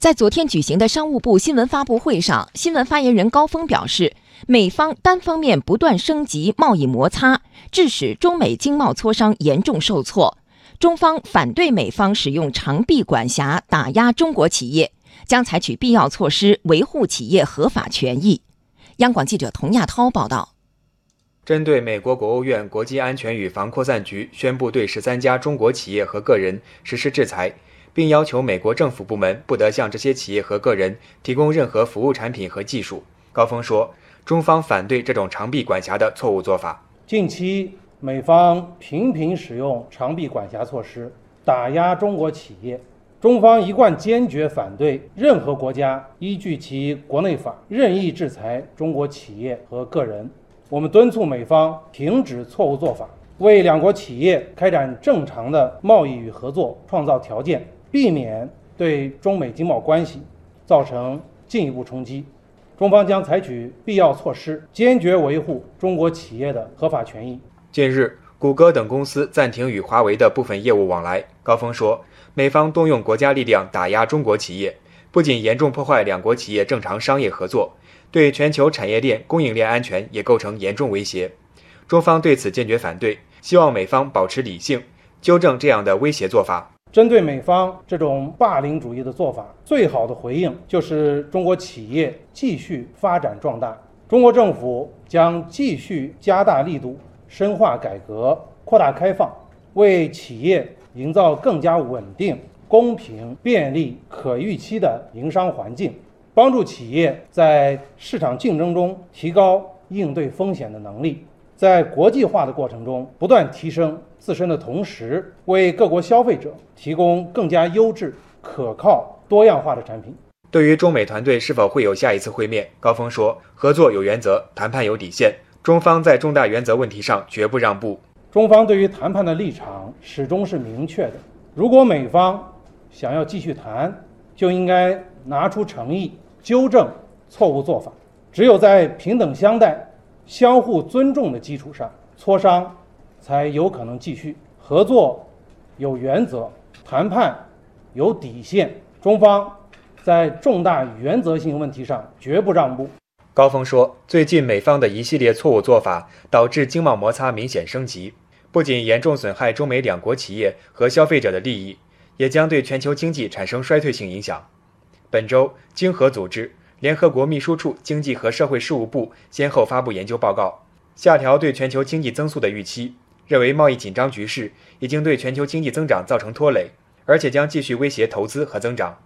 在昨天举行的商务部新闻发布会上，新闻发言人高峰表示，美方单方面不断升级贸易摩擦，致使中美经贸磋商严重受挫。中方反对美方使用长臂管辖打压中国企业，将采取必要措施维护企业合法权益。央广记者童亚涛报道。针对美国国务院国际安全与防扩散局宣布对十三家中国企业和个人实施制裁。并要求美国政府部门不得向这些企业和个人提供任何服务产品和技术。高峰说：“中方反对这种长臂管辖的错误做法。近期，美方频频使用长臂管辖措施打压中国企业，中方一贯坚决反对任何国家依据其国内法任意制裁中国企业和个人。我们敦促美方停止错误做法，为两国企业开展正常的贸易与合作创造条件。”避免对中美经贸关系造成进一步冲击，中方将采取必要措施，坚决维护中国企业的合法权益。近日，谷歌等公司暂停与华为的部分业务往来。高峰说，美方动用国家力量打压中国企业，不仅严重破坏两国企业正常商业合作，对全球产业链供应链安全也构成严重威胁。中方对此坚决反对，希望美方保持理性，纠正这样的威胁做法。针对美方这种霸凌主义的做法，最好的回应就是中国企业继续发展壮大。中国政府将继续加大力度，深化改革，扩大开放，为企业营造更加稳定、公平、便利、可预期的营商环境，帮助企业在市场竞争中提高应对风险的能力。在国际化的过程中，不断提升自身的同时，为各国消费者提供更加优质、可靠、多样化的产品。对于中美团队是否会有下一次会面，高峰说：“合作有原则，谈判有底线，中方在重大原则问题上绝不让步。中方对于谈判的立场始终是明确的。如果美方想要继续谈，就应该拿出诚意，纠正错误做法。只有在平等相待。”相互尊重的基础上，磋商才有可能继续合作，有原则，谈判有底线。中方在重大原则性问题上绝不让步。高峰说，最近美方的一系列错误做法导致经贸摩擦明显升级，不仅严重损害中美两国企业和消费者的利益，也将对全球经济产生衰退性影响。本周，经合组织。联合国秘书处经济和社会事务部先后发布研究报告，下调对全球经济增速的预期，认为贸易紧张局势已经对全球经济增长造成拖累，而且将继续威胁投资和增长。